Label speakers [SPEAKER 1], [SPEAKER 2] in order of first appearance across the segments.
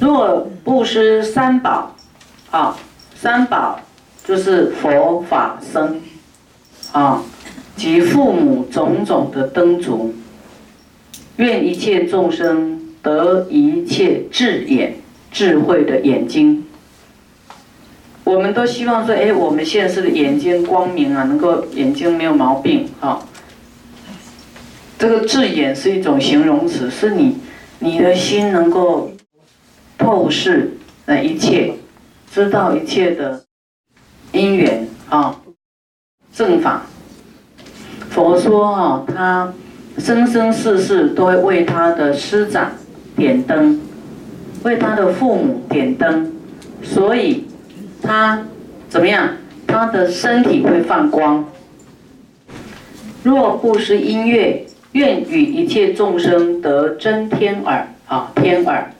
[SPEAKER 1] 若布施三宝，啊，三宝就是佛法僧，啊，及父母种种的灯烛，愿一切众生得一切智眼，智慧的眼睛。我们都希望说，哎，我们现世的眼睛光明啊，能够眼睛没有毛病啊。这个智眼是一种形容词，是你你的心能够透视那一切，知道一切的因缘啊，正法。佛说啊，他生生世世都会为他的师长点灯，为他的父母点灯，所以。他怎么样？他的身体会放光。若不是音乐，愿与一切众生得真天耳啊，天耳。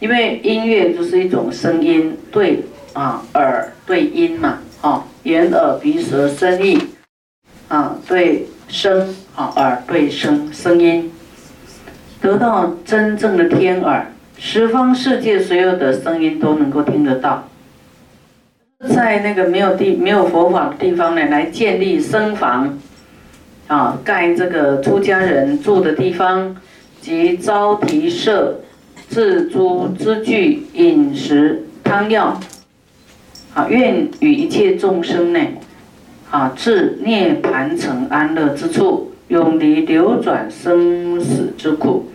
[SPEAKER 1] 因为音乐就是一种声音，对啊，耳对音嘛，啊，眼耳鼻舌身意啊，对声啊，耳对声声音，得到真正的天耳，十方世界所有的声音都能够听得到。在那个没有地、没有佛法的地方呢，来建立僧房，啊，盖这个出家人住的地方，及招提舍，自诸资具、饮食、汤药，啊，愿与一切众生呢，啊，至涅盘成安乐之处，永离流转生死之苦。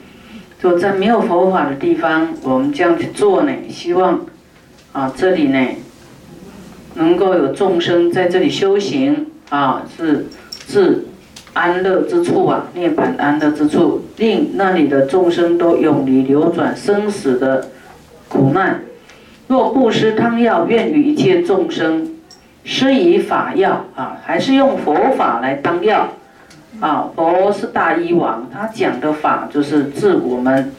[SPEAKER 1] 就在没有佛法的地方，我们这样去做呢，希望，啊，这里呢。能够有众生在这里修行啊，是是安乐之处啊，涅槃安乐之处，令那里的众生都永离流转生死的苦难。若布施汤药，愿与一切众生施以法药啊，还是用佛法来当药啊？佛是大医王，他讲的法就是治我们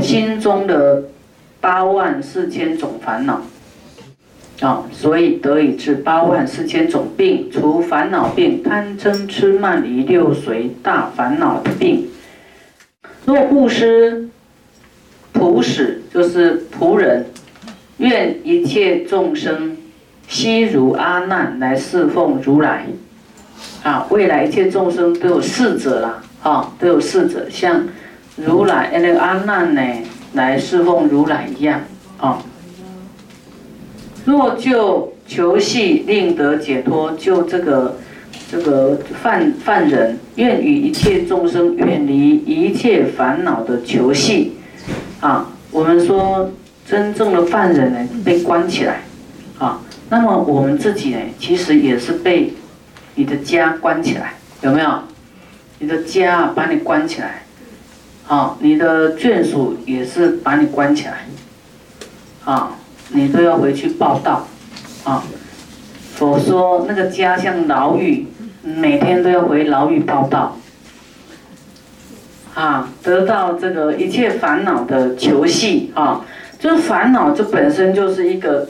[SPEAKER 1] 心中的八万四千种烦恼。啊，所以得以治八万四千种病，除烦恼病、贪嗔痴慢疑六随大烦恼的病。若布施普使，就是仆人，愿一切众生悉如阿难来侍奉如来。啊，未来一切众生都有侍者啦，啊，都有侍者，像如来那个阿难呢，来侍奉如来一样，啊。若就求系令得解脱，就这个这个犯犯人愿与一切众生远离一切烦恼的求系啊，我们说真正的犯人呢被关起来啊，那么我们自己呢其实也是被你的家关起来，有没有？你的家把你关起来，啊，你的眷属也是把你关起来，啊。你都要回去报道，啊！佛说那个家像牢狱，每天都要回牢狱报道，啊，得到这个一切烦恼的求系啊，就是烦恼，这本身就是一个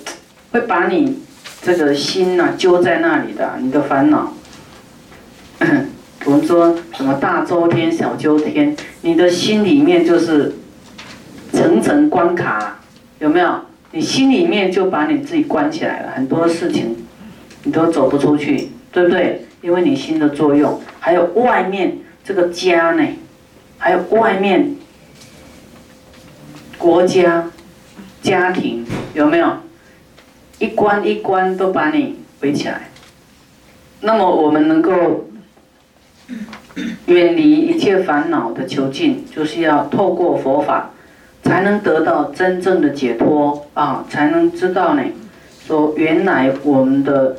[SPEAKER 1] 会把你这个心呐揪在那里的，你的烦恼。我们说什么大周天、小周天，你的心里面就是层层关卡，有没有？你心里面就把你自己关起来了，很多事情你都走不出去，对不对？因为你心的作用，还有外面这个家呢，还有外面国家、家庭，有没有？一关一关都把你围起来。那么我们能够远离一切烦恼的囚禁，就是要透过佛法。才能得到真正的解脱啊！才能知道呢，说原来我们的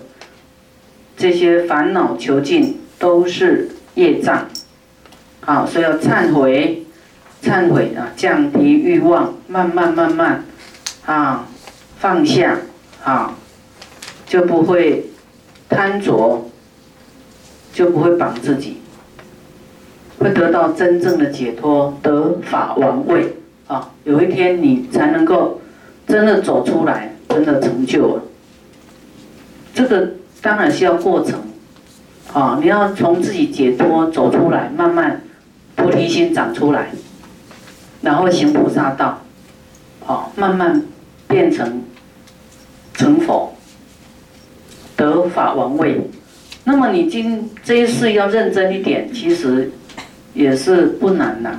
[SPEAKER 1] 这些烦恼囚禁都是业障，啊，所以要忏悔，忏悔啊，降低欲望，慢慢慢慢啊，放下啊，就不会贪着，就不会绑自己，会得到真正的解脱，得法王位。啊，有一天你才能够真的走出来，真的成就了。这个当然是要过程，啊，你要从自己解脱走出来，慢慢菩提心长出来，然后行菩萨道，啊，慢慢变成成佛，得法王位。那么你今这一世要认真一点，其实也是不难呐。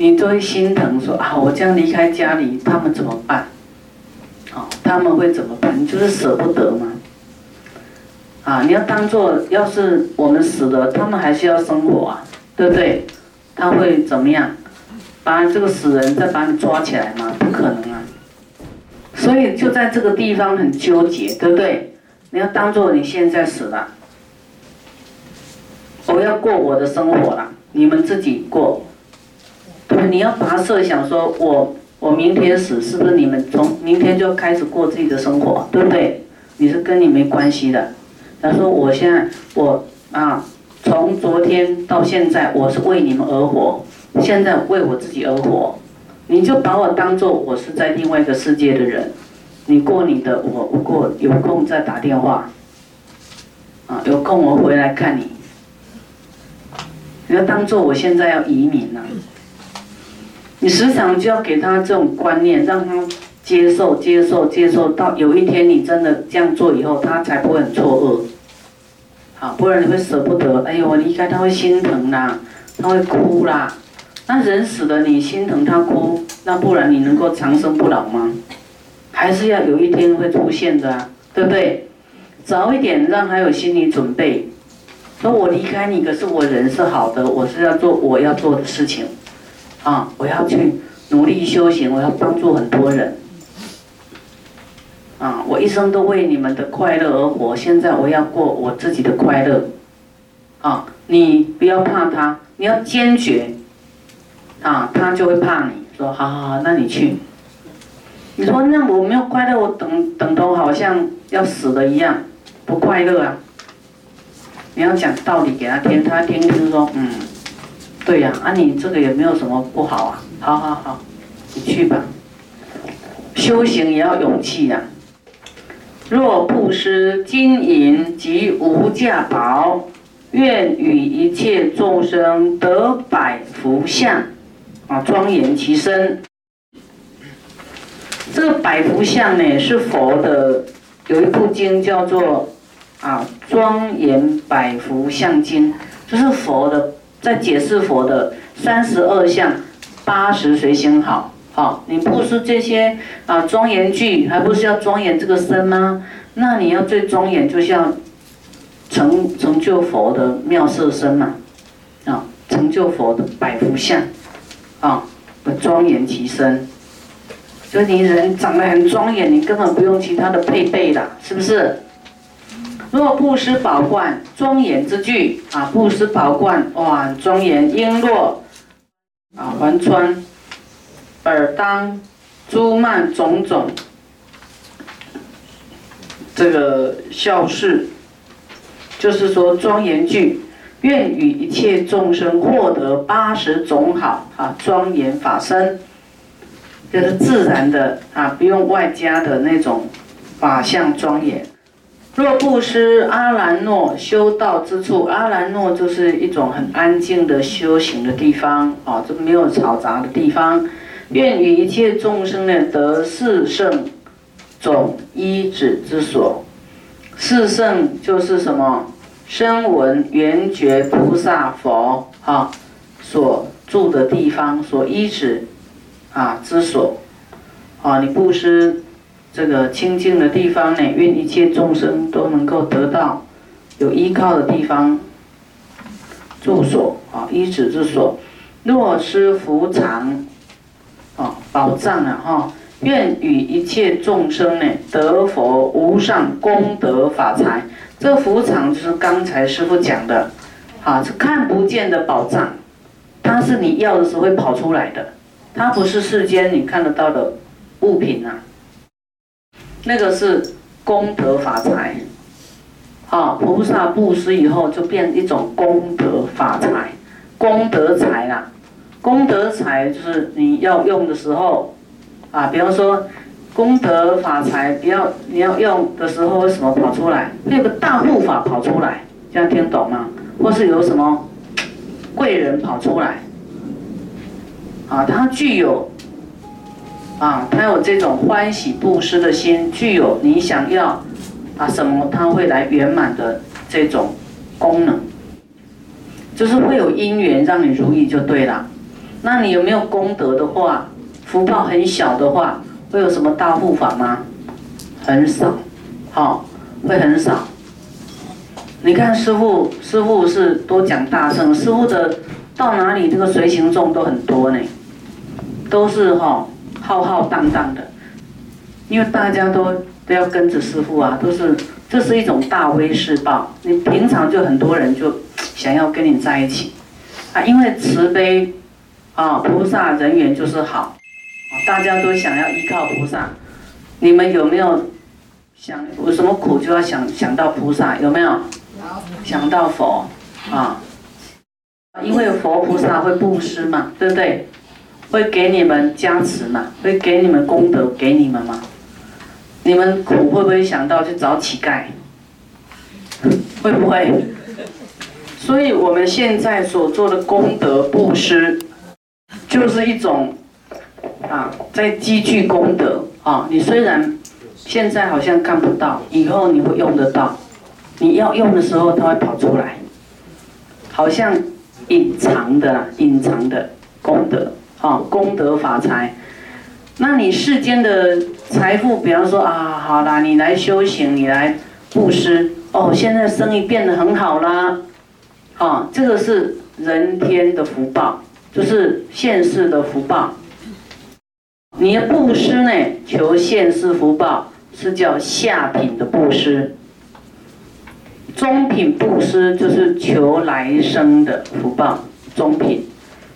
[SPEAKER 1] 你都会心疼说啊，我将离开家里，他们怎么办？哦，他们会怎么办？你就是舍不得吗？啊，你要当做，要是我们死了，他们还是要生活啊，对不对？他会怎么样？把这个死人再把你抓起来吗？不可能啊！所以就在这个地方很纠结，对不对？你要当做你现在死了，我要过我的生活了，你们自己过。你要把它设想说，我我明天死，是不是你们从明天就开始过自己的生活，对不对？你是跟你没关系的。他说：“我现在我啊，从昨天到现在，我是为你们而活，现在为我自己而活。你就把我当做我是在另外一个世界的人，你过你的，我我过，有空再打电话。啊，有空我回来看你。你要当做我现在要移民了，你时常就要给他这种观念，让他。”接受，接受，接受到有一天你真的这样做以后，他才不会很错愕。好，不然你会舍不得。哎呦，我离开他会心疼啦，他会哭啦。那人死了，你心疼他哭，那不然你能够长生不老吗？还是要有一天会出现的，啊对不对？早一点让他有心理准备。说我离开你，可是我人是好的，我是要做我要做的事情，啊，我要去努力修行，我要帮助很多人。啊！我一生都为你们的快乐而活，现在我要过我自己的快乐。啊！你不要怕他，你要坚决。啊！他就会怕你，说好好好，那你去。你说那我没有快乐，我等等都好像要死了一样，不快乐啊！你要讲道理给他听，他听就是说，嗯，对呀，啊你这个也没有什么不好啊，好好好，你去吧。修行也要勇气呀。若布施金银及无价宝，愿与一切众生得百福相，啊，庄严其身。这个百福相呢，是佛的有一部经叫做啊《庄严百福相经》，就是佛的在解释佛的三十二相八十随行好。好，你不是这些啊庄严具，还不是要庄严这个身吗？那你要最庄严，就像成成就佛的妙色身嘛，啊，成就佛的百福相，啊，不庄严其身。就你人长得很庄严，你根本不用其他的配备啦，是不是？若布施宝冠，庄严之具啊，布施宝冠，哇，庄严璎珞啊，环穿。耳当诸曼种种，这个孝事，就是说庄严具，愿与一切众生获得八十种好啊庄严法身，就是自然的啊，不用外加的那种法相庄严。若布施阿兰诺修道之处，阿兰诺就是一种很安静的修行的地方啊，这没有嘈杂的地方。愿与一切众生呢得四圣总依止之所。四圣就是什么？声闻缘觉菩萨佛啊所住的地方，所依止啊之所。啊，你布施这个清净的地方呢，愿一切众生都能够得到有依靠的地方住所啊，依止之所。若施福藏。啊，宝藏啊！哈，愿与一切众生呢得佛无上功德法财。这福藏就是刚才师傅讲的，啊，是看不见的宝藏，它是你要的时候会跑出来的，它不是世间你看得到的物品啊。那个是功德法财，啊，菩萨布施以后就变一种功德法财，功德财啦。功德财就是你要用的时候，啊，比方说功德法财，你要你要用的时候，为什么跑出来？会有个大护法跑出来，这样听懂吗？或是有什么贵人跑出来，啊，它具有啊，他有这种欢喜布施的心，具有你想要啊什么，他会来圆满的这种功能，就是会有因缘让你如意就对了。那你有没有功德的话，福报很小的话，会有什么大护法吗？很少，好，会很少。你看师傅，师傅是多讲大圣，师傅的到哪里这个随行众都很多呢，都是哈浩浩荡荡的，因为大家都都要跟着师傅啊，都是这是一种大威势报。你平常就很多人就想要跟你在一起啊，因为慈悲啊，菩萨人缘就是好，大家都想要依靠菩萨。你们有没有想有什么苦就要想想到菩萨？有没有？想到佛啊，因为佛菩萨会布施嘛，对不对？会给你们加持嘛，会给你们功德给你们嘛。你们苦会不会想到去找乞丐？会不会？所以我们现在所做的功德布施，就是一种啊，在积聚功德啊。你虽然现在好像看不到，以后你会用得到。你要用的时候，它会跑出来，好像隐藏的、隐藏的功德啊，功德法财。那你世间的财富，比方说啊，好啦，你来修行，你来布施，哦，现在生意变得很好啦，啊，这个是人天的福报，就是现世的福报。你的布施呢，求现世福报，是叫下品的布施。中品布施就是求来生的福报，中品。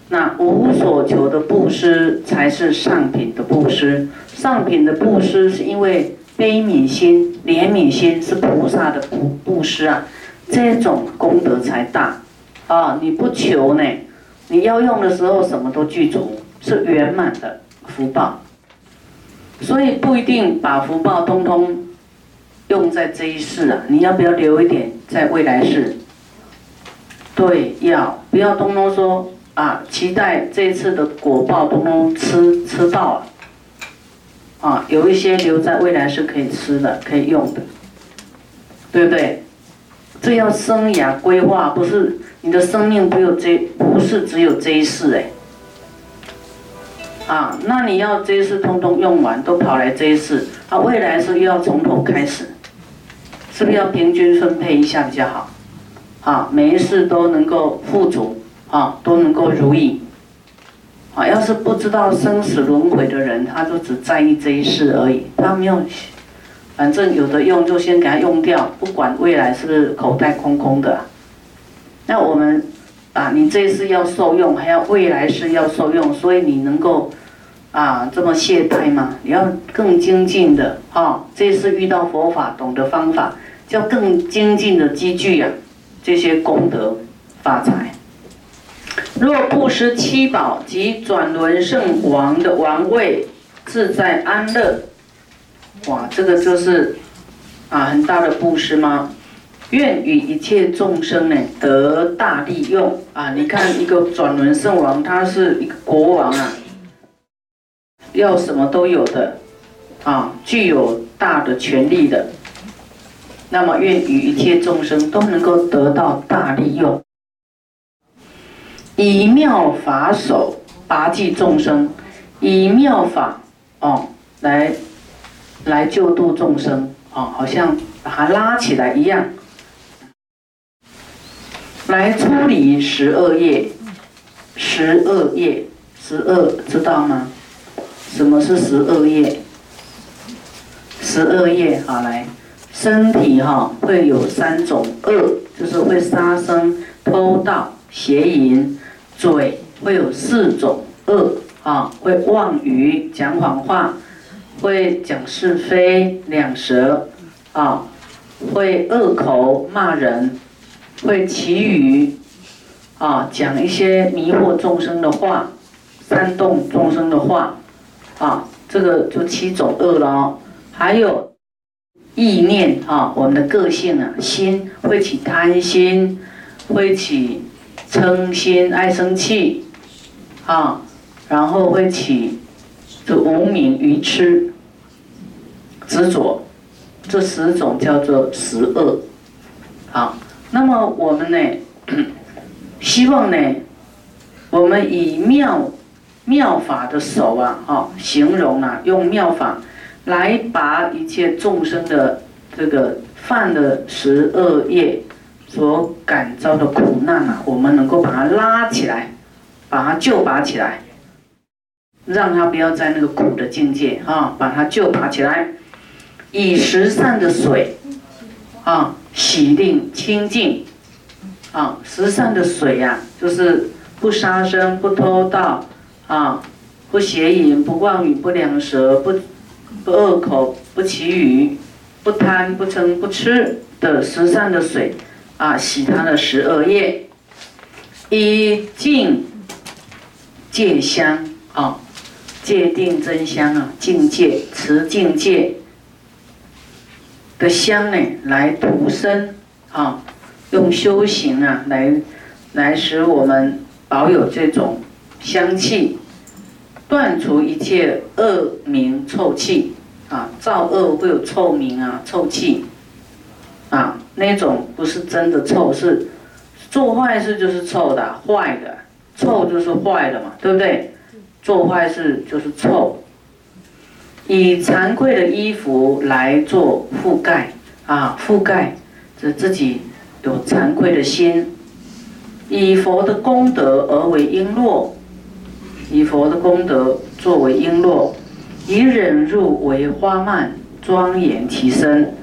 [SPEAKER 1] 那无所求的布施才是上品的布施。上品的布施是因为悲悯心、怜悯心是菩萨的布布施啊，这种功德才大啊！你不求呢，你要用的时候什么都具足，是圆满的福报。所以不一定把福报通通。用在这一世啊，你要不要留一点在未来世？对，要不要通通说啊？期待这次的果报通通吃吃到了啊，有一些留在未来是可以吃的，可以用的，对不对？这要生涯规划，不是你的生命不有这不是只有这一世哎。啊，那你要这一世通通用完，都跑来这一世，啊，未来是又要从头开始。是不是要平均分配一下比较好？啊，每一世都能够富足，啊，都能够如意。啊，要是不知道生死轮回的人，他就只在意这一世而已，他没有，反正有的用就先给他用掉，不管未来是不是口袋空空的。那我们，啊，你这一世要受用，还要未来世要受用，所以你能够，啊，这么懈怠吗？你要更精进的，啊，这一世遇到佛法，懂得方法。要更精进的积聚呀，这些功德发财。若布施七宝及转轮圣王的王位，自在安乐。哇，这个就是啊很大的布施吗？愿与一切众生呢得大利用啊！你看一个转轮圣王，他是一个国王啊，要什么都有的啊，具有大的权力的。那么，愿与一切众生都能够得到大利用，以妙法手拔济众生，以妙法哦来来救度众生哦，好像把它拉起来一样，来处理十二业，十二业，十二知道吗？什么是十二业？十二业，好来。身体哈会有三种恶，就是会杀生、偷盗、邪淫；嘴会有四种恶啊，会妄语、讲谎话，会讲是非、两舌啊，会恶口骂人，会绮语啊，讲一些迷惑众生的话，煽动众生的话啊，这个就七种恶了哦，还有。意念啊，我们的个性啊，心会起贪心，会起嗔心，爱生气，啊，然后会起这无名愚痴执着，这十种叫做十恶。好，那么我们呢，希望呢，我们以妙妙法的手啊，哈，形容啊，用妙法来把一切众生的这个犯的十恶业所感召的苦难啊，我们能够把它拉起来，把它救拔起来，让它不要在那个苦的境界啊，把它救拔起来，以十善的水啊。洗净清净，啊，十善的水呀，就是不杀生、不偷盗，啊，不邪淫、不妄语、不两舌、不不恶口、不绮语、不贪、不嗔、不痴的十善的水，啊，洗他的十二业，以净戒香，啊，戒定真香啊，境界持境界。的香呢，来涂身啊，用修行啊，来来使我们保有这种香气，断除一切恶名臭气啊，造恶会有臭名啊，臭气啊，那种不是真的臭，是做坏事就是臭的，坏的，臭就是坏的嘛，对不对？做坏事就是臭。以惭愧的衣服来做覆盖啊，覆盖这自己有惭愧的心。以佛的功德而为璎珞，以佛的功德作为璎珞，以忍辱为花蔓，庄严其身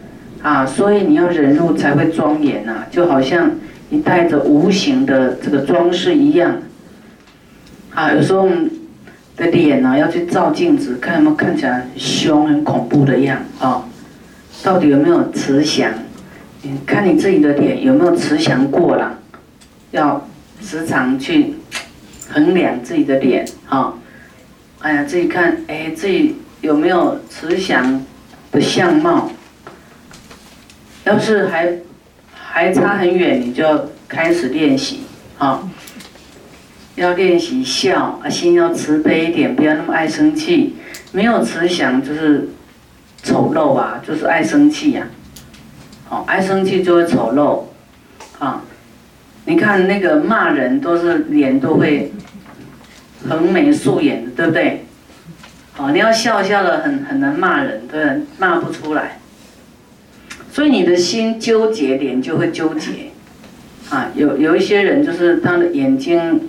[SPEAKER 1] 啊。所以你要忍辱才会庄严呐，就好像你带着无形的这个装饰一样啊。有时候我们。的脸呢，要去照镜子，看有没有看起来很凶、很恐怖的样啊？到底有没有慈祥？你看你自己的脸有没有慈祥过了？要时常去衡量自己的脸啊！哎呀，自己看，哎，自己有没有慈祥的相貌？要是还还差很远，你就开始练习啊！要练习笑啊，心要慈悲一点，不要那么爱生气。没有慈祥就是丑陋啊，就是爱生气呀。好，爱生气就会丑陋啊。你看那个骂人，都是脸都会横眉竖眼的，对不对？好，你要笑笑的，很很难骂人，对，骂不出来。所以你的心纠结，脸就会纠结。啊，有有一些人就是他的眼睛。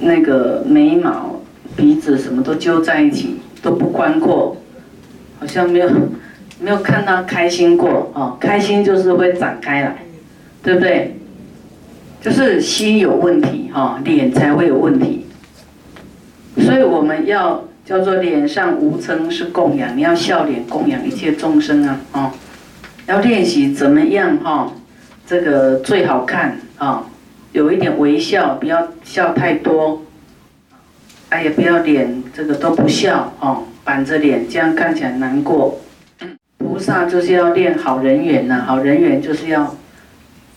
[SPEAKER 1] 那个眉毛、鼻子什么都揪在一起，都不宽阔，好像没有没有看到开心过哦。开心就是会展开来，对不对？就是心有问题哈，脸才会有问题。所以我们要叫做脸上无嗔是供养，你要笑脸供养一切众生啊，哦，要练习怎么样哈，这个最好看啊。有一点微笑，不要笑太多，哎呀，不要脸这个都不笑哦，板着脸这样看起来难过。菩萨就是要练好人缘呐，好人缘就是要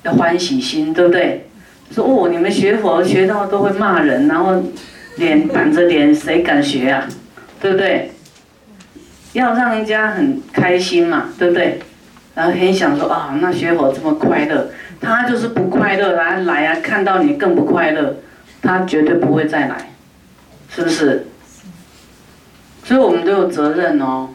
[SPEAKER 1] 要欢喜心，对不对？说哦，你们学佛学到都会骂人，然后脸板着脸，谁敢学啊？对不对？要让人家很开心嘛，对不对？然后很想说啊，那学佛这么快乐。他就是不快乐，来来啊，看到你更不快乐，他绝对不会再来，是不是？所以我们都有责任哦，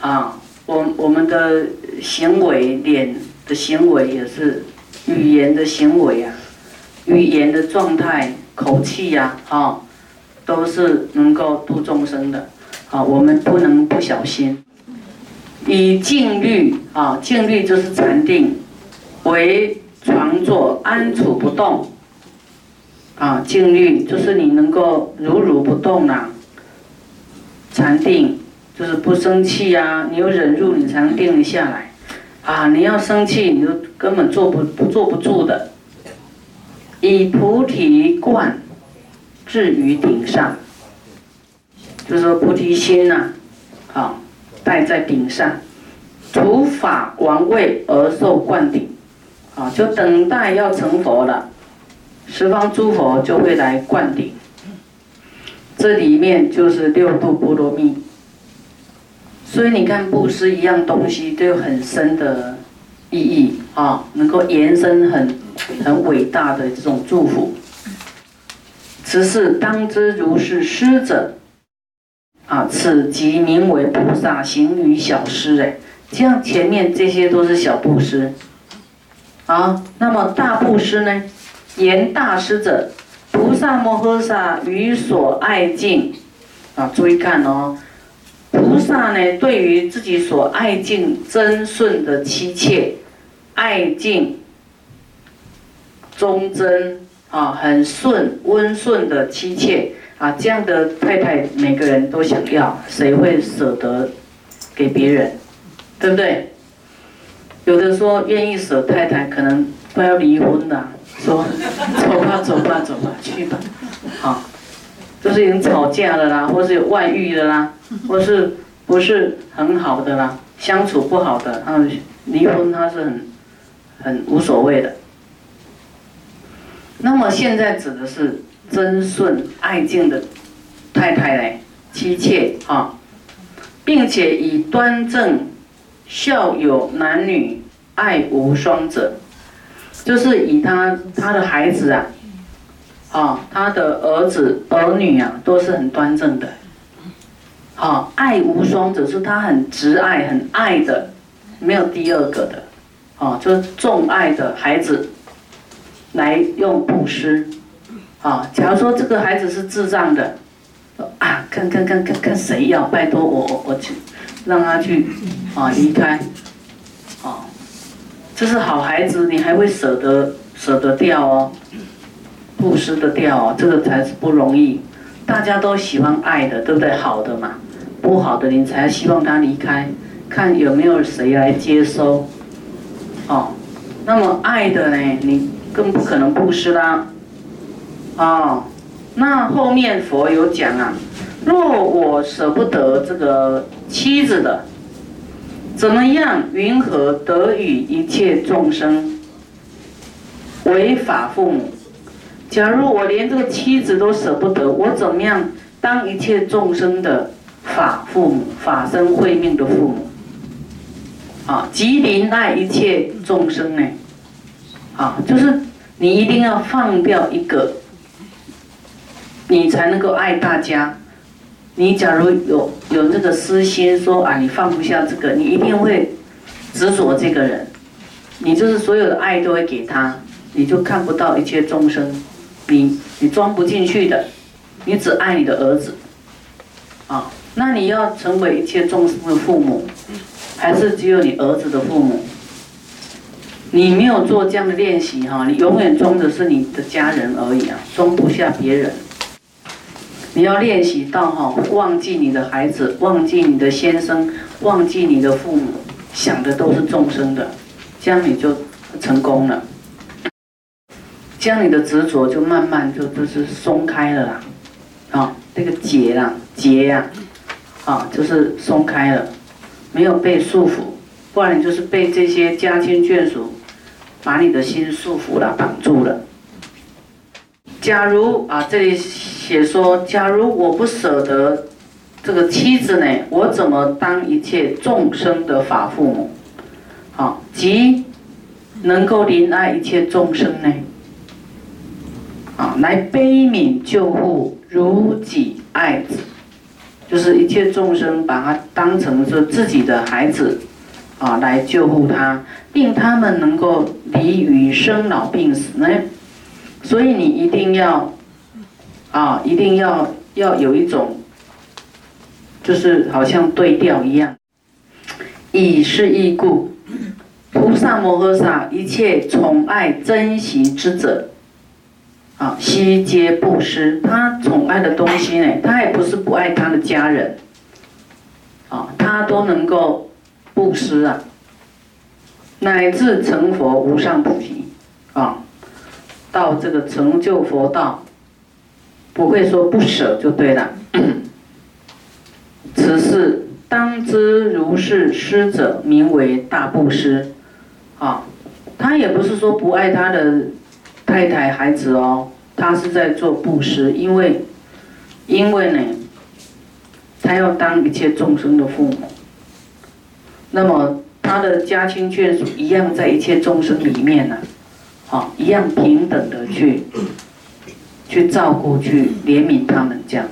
[SPEAKER 1] 啊，我我们的行为、脸的行为也是语言的行为啊，语言的状态、口气呀，啊，都是能够度众生的，啊，我们不能不小心。以静虑啊，静虑就是禅定。为床坐安处不动，啊，静虑就是你能够如如不动啦。禅定就是不生气呀，你有忍住，你才能定得下来。啊，你要生气，你就根本坐不坐不住的。以菩提观置于顶上，就是说菩提心呐，啊，戴在顶上，除法王位而受冠顶。啊，就等待要成佛了，十方诸佛就会来灌顶。这里面就是六度波罗蜜。所以你看，布施一样东西都有很深的意义啊，能够延伸很很伟大的这种祝福。此事当知如是施者，啊，此即名为菩萨行于小施。哎，这样前面这些都是小布施，啊，那么大布施呢？言大施者，菩萨摩诃萨于所爱敬，啊，注意看哦。菩萨呢，对于自己所爱敬真顺的妻妾，爱敬忠贞啊，很顺温顺的妻妾啊，这样的太太，每个人都想要，谁会舍得给别人？对不对？有的说愿意舍太太，可能快要离婚了，说 走吧，走吧，走吧，去吧，好。就是已经吵架了啦，或是有外遇的啦，或是不是很好的啦，相处不好的，他离婚他是很很无所谓的。那么现在指的是真顺爱敬的太太嘞，妻妾啊，并且以端正孝有男女爱无双者，就是以他他的孩子啊。啊，他的儿子儿女啊，都是很端正的。好，爱无双，者是他很执爱、很爱的，没有第二个的。啊，就是重爱的孩子，来用布施。啊，假如说这个孩子是智障的，啊，看看看看看谁要，拜托我我我去，让他去啊离开。啊，这是好孩子，你还会舍得舍得掉哦。布施的掉哦，这个才是不容易。大家都喜欢爱的，对不对？好的嘛，不好的你才希望他离开，看有没有谁来接收。哦，那么爱的呢，你更不可能布施啦。哦，那后面佛有讲啊，若我舍不得这个妻子的，怎么样？云何得与一切众生为法父母？假如我连这个妻子都舍不得，我怎么样当一切众生的法父母、法身慧命的父母？啊，吉林爱一切众生呢？啊，就是你一定要放掉一个，你才能够爱大家。你假如有有那个私心，说啊，你放不下这个，你一定会执着这个人，你就是所有的爱都会给他，你就看不到一切众生。你你装不进去的，你只爱你的儿子，啊，那你要成为一切众生的父母，还是只有你儿子的父母？你没有做这样的练习哈，你永远装的是你的家人而已啊，装不下别人。你要练习到哈，忘记你的孩子，忘记你的先生，忘记你的父母，想的都是众生的，这样你就成功了。这样你的执着就慢慢就就是松开了啦，啊，那个结啦结呀，啊，就是松开了，没有被束缚，不然你就是被这些家亲眷属把你的心束缚了、绑住了。假如啊，这里写说，假如我不舍得这个妻子呢，我怎么当一切众生的法父母？好，即能够怜爱一切众生呢？啊，来悲悯救护如己爱子，就是一切众生把他当成是自己的孩子，啊，来救护他，令他们能够离于生老病死呢。所以你一定要，啊，一定要要有一种，就是好像对调一样，以是义故，菩萨摩诃萨一切宠爱珍惜之者。啊，悉皆布施。他宠爱的东西呢，他也不是不爱他的家人，啊，他都能够布施啊，乃至成佛无上菩提，啊，到这个成就佛道，不会说不舍就对了。此事当知如是施者，名为大布施，啊，他也不是说不爱他的。太太、孩子哦，他是在做布施，因为因为呢，他要当一切众生的父母，那么他的家亲眷属一样在一切众生里面呢，好，一样平等的去去照顾、去怜悯他们这样。